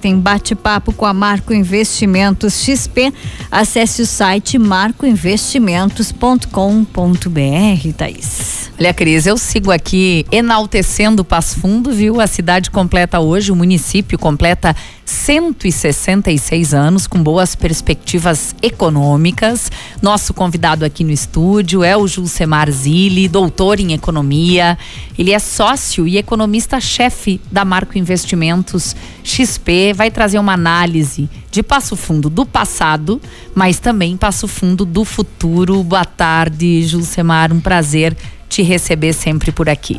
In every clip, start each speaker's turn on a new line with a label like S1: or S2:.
S1: Tem bate-papo com a Marco Investimentos XP. Acesse o site marcoinvestimentos.com.br, Thaís.
S2: Olha, Cris, eu sigo aqui enaltecendo Passo Fundo, viu? A cidade completa hoje, o município completa 166 anos, com boas perspectivas econômicas. Nosso convidado aqui no estúdio é o Julcemar Zilli, doutor em economia. Ele é sócio e economista-chefe da Marco Investimentos XP. Vai trazer uma análise de Passo Fundo do passado, mas também Passo Fundo do futuro. Boa tarde, Julcemar. Um prazer te receber sempre por aqui.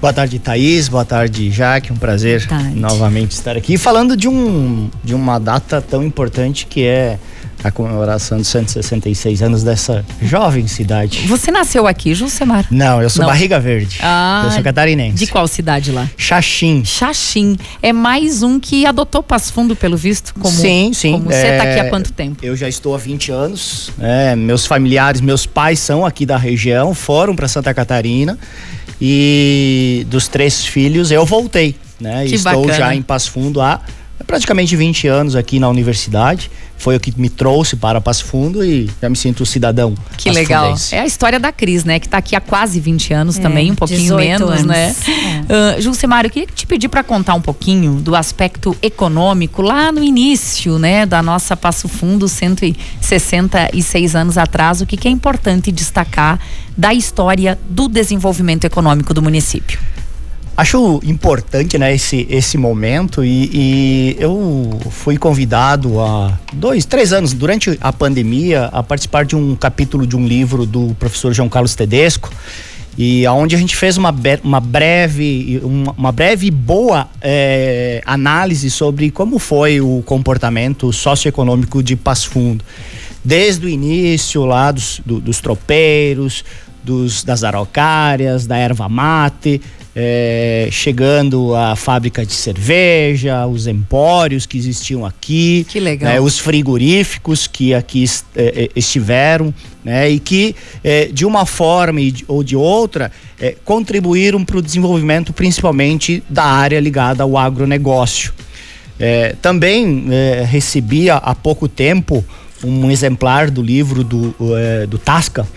S3: Boa tarde, Thaís. Boa tarde, Jaque. Um prazer novamente estar aqui. Falando de, um, de uma data tão importante que é a comemoração dos 166 anos dessa jovem cidade.
S2: Você nasceu aqui, Jusemar?
S3: Não, eu sou Não. Barriga Verde. Ah, eu sou catarinense.
S2: De qual cidade lá?
S3: Xaxim.
S2: Xaxim. É mais um que adotou Passo Fundo, pelo visto? Como,
S3: sim, sim.
S2: Como você está é, aqui há quanto tempo?
S3: Eu já estou há 20 anos. É, meus familiares, meus pais são aqui da região, foram para Santa Catarina. E dos três filhos, eu voltei. Né? Que estou bacana. já em Passo Fundo há praticamente 20 anos aqui na universidade. Foi o que me trouxe para Passo Fundo e já me sinto cidadão.
S2: Que legal. É a história da Cris, né? Que está aqui há quase 20 anos é, também, um pouquinho menos, anos. né? É. Uh, Julicemário, eu queria te pedir para contar um pouquinho do aspecto econômico lá no início, né? Da nossa Passo Fundo, 166 anos atrás. O que, que é importante destacar da história do desenvolvimento econômico do município?
S3: Acho importante, né, esse, esse momento e, e, eu fui convidado há dois, três anos, durante a pandemia, a participar de um capítulo de um livro do professor João Carlos Tedesco e aonde a gente fez uma, uma breve uma, breve e boa é, análise sobre como foi o comportamento socioeconômico de Passo Fundo. Desde o início lá dos, do, dos tropeiros dos, das araucárias, da erva mate, é, chegando a fábrica de cerveja, os empórios que existiam aqui,
S2: que legal.
S3: Né, os frigoríficos que aqui é, é estiveram, né, e que é, de uma forma ou de outra é, contribuíram para o desenvolvimento, principalmente da área ligada ao agronegócio. É, também recebi há pouco tempo um exemplar do livro do, do Tasca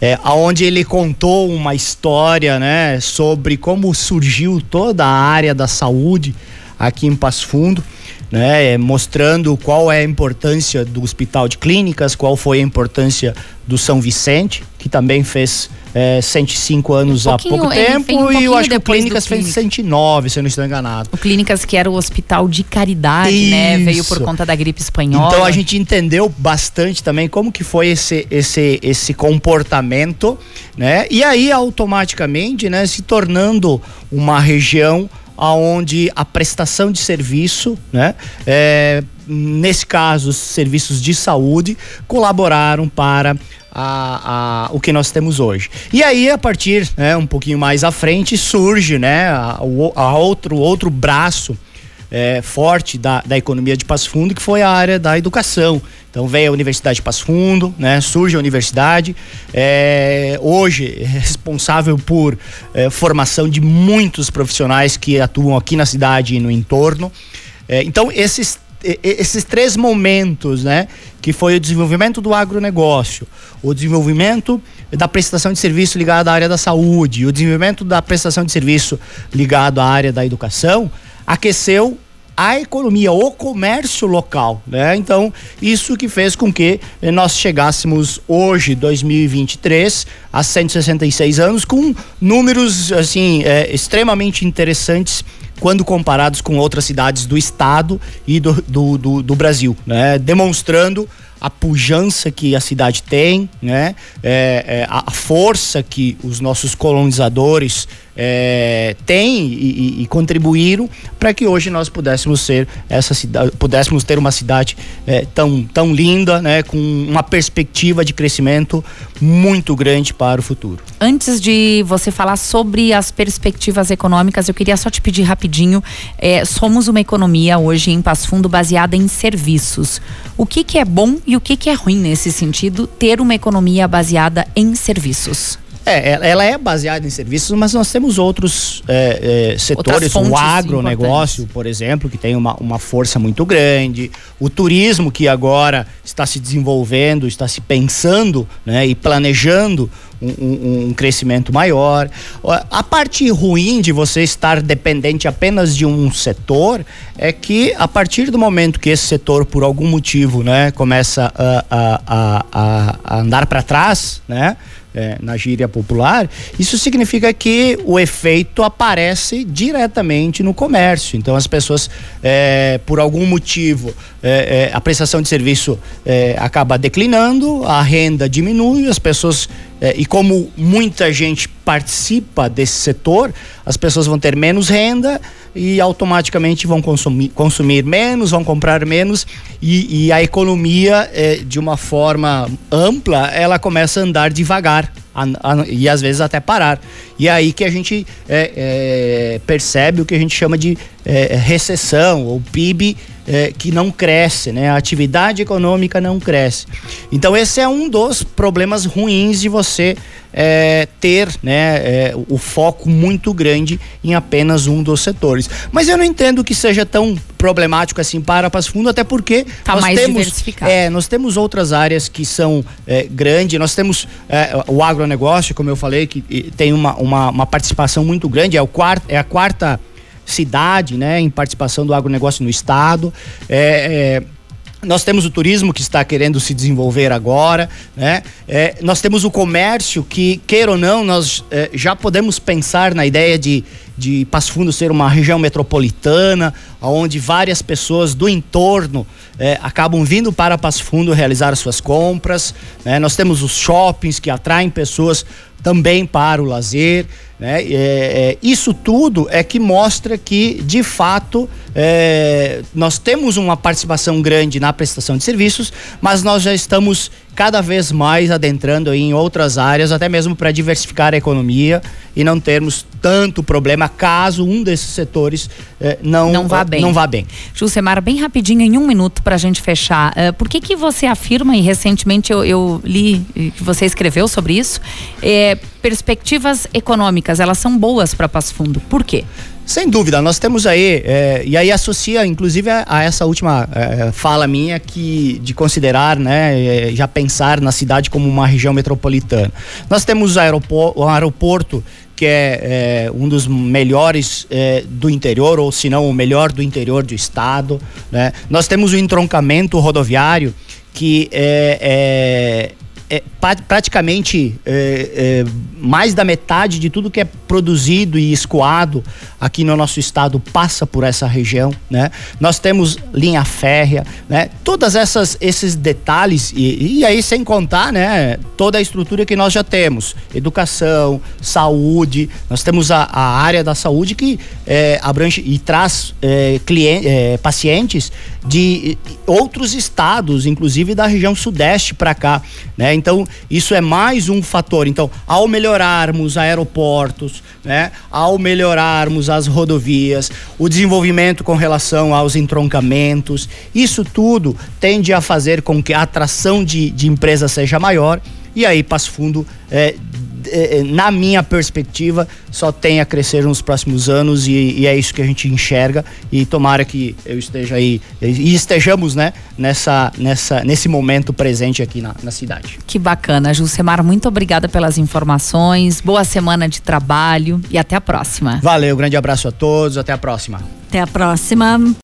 S3: é, onde ele contou uma história né, sobre como surgiu toda a área da saúde aqui em Passo Fundo, né, é, mostrando qual é a importância do Hospital de Clínicas, qual foi a importância do São Vicente, que também fez é, 105 anos um há pouco tempo, um e eu acho que o Clínicas fez 109, se eu não estou enganado.
S2: O Clínicas, que era o hospital de caridade, Isso. né? Veio por conta da gripe espanhola.
S3: Então a gente entendeu bastante também como que foi esse, esse, esse comportamento, né? E aí, automaticamente, né, se tornando uma região aonde a prestação de serviço, né, é, nesse caso, os serviços de saúde, colaboraram para a, a, o que nós temos hoje. E aí, a partir, né, um pouquinho mais à frente, surge né, a, a outro, outro braço é, forte da, da economia de Passo Fundo, que foi a área da educação. Então veio a Universidade de Passo Fundo, né? Surge a universidade, é, hoje é responsável por é, formação de muitos profissionais que atuam aqui na cidade e no entorno. É, então esses esses três momentos, né, que foi o desenvolvimento do agronegócio, o desenvolvimento da prestação de serviço ligado à área da saúde, o desenvolvimento da prestação de serviço ligado à área da educação, aqueceu a economia, o comércio local, né? Então, isso que fez com que nós chegássemos hoje, 2023, a 166 anos, com números, assim, é, extremamente interessantes quando comparados com outras cidades do estado e do, do, do, do Brasil, né? Demonstrando a pujança que a cidade tem, né? É, é, a força que os nossos colonizadores é, têm e, e, contribuíram para que hoje nós pudéssemos ser essa cidade, pudéssemos ter uma cidade é, tão, tão linda, né? Com uma perspectiva de crescimento muito grande para o futuro.
S2: Antes de você falar sobre as perspectivas econômicas, eu queria só te pedir rapidinho. É, somos uma economia hoje em Passo Fundo baseada em serviços. O que, que é bom e o que, que é ruim nesse sentido ter uma economia baseada em serviços?
S3: É, ela é baseada em serviços, mas nós temos outros é, é, setores, o agronegócio, por exemplo, que tem uma, uma força muito grande, o turismo que agora está se desenvolvendo, está se pensando né, e planejando um, um, crescimento maior. A parte ruim de você estar dependente apenas de um setor é que a partir do momento que esse setor, por algum motivo, né, começa a, a, a, a andar para trás, né? é, na gíria popular, isso significa que o efeito aparece diretamente no comércio. Então, as pessoas, é, por algum motivo, é, é a prestação de serviço é, acaba declinando, a renda diminui, as pessoas é, e como muita gente participa desse setor, as pessoas vão ter menos renda e automaticamente vão consumir, consumir menos, vão comprar menos. E, e a economia, é, de uma forma ampla, ela começa a andar devagar e às vezes até parar. E é aí que a gente é, é, percebe o que a gente chama de é, recessão ou PIB é, que não cresce, né? A atividade econômica não cresce. Então esse é um dos problemas ruins de você é, ter né, é, o foco muito grande em apenas um dos setores. Mas eu não entendo que seja tão problemático assim para Passo Fundo, até porque
S2: tá
S3: nós temos. É, nós temos outras áreas que são é, grandes, nós temos é, o agronegócio, como eu falei, que tem uma, uma, uma participação muito grande, é, o quarto, é a quarta cidade, né, em participação do agronegócio no estado. É, é, nós temos o turismo que está querendo se desenvolver agora, né? É, nós temos o comércio que, queira ou não, nós é, já podemos pensar na ideia de, de Passo Fundo ser uma região metropolitana, onde várias pessoas do entorno é, acabam vindo para Passo Fundo realizar suas compras. Né? Nós temos os shoppings que atraem pessoas também para o lazer. Né? É, é, isso tudo é que mostra que, de fato, é, nós temos uma participação grande na prestação de serviços, mas nós já estamos cada vez mais adentrando em outras áreas, até mesmo para diversificar a economia e não termos tanto problema caso um desses setores eh, não,
S2: não vá bem.
S3: Não vá bem.
S2: Jusemar, bem rapidinho, em um minuto para a gente fechar. Uh, por que que você afirma, e recentemente eu, eu li que você escreveu sobre isso, eh, perspectivas econômicas, elas são boas para Passo Fundo. Por quê?
S3: Sem dúvida, nós temos aí, é, e aí associa inclusive a, a essa última é, fala minha que de considerar, né, é, já pensar na cidade como uma região metropolitana. Nós temos o aeroporto, o aeroporto que é, é, um dos melhores é, do interior, ou se não o melhor do interior do estado. Né? Nós temos o entroncamento rodoviário, que é, é é, praticamente é, é, mais da metade de tudo que é produzido e escoado aqui no nosso estado passa por essa região, né? Nós temos linha férrea, né? Todas essas esses detalhes e, e aí sem contar, né? Toda a estrutura que nós já temos, educação, saúde, nós temos a, a área da saúde que é, abrange e traz é, cliente, é, pacientes de outros estados, inclusive da região sudeste para cá, né? Então, isso é mais um fator. Então, ao melhorarmos aeroportos, né? Ao melhorarmos as rodovias, o desenvolvimento com relação aos entroncamentos, isso tudo tende a fazer com que a atração de, de empresas seja maior e aí Passo Fundo é, na minha perspectiva, só tem a crescer nos próximos anos e, e, é isso que a gente enxerga e tomara que eu esteja aí e estejamos, né, nessa, nessa, nesse momento presente aqui na, na cidade.
S2: Que bacana, Jusemar, muito obrigada pelas informações, boa semana de trabalho e até a próxima.
S3: Valeu, grande abraço a todos, até a próxima.
S1: Até a próxima.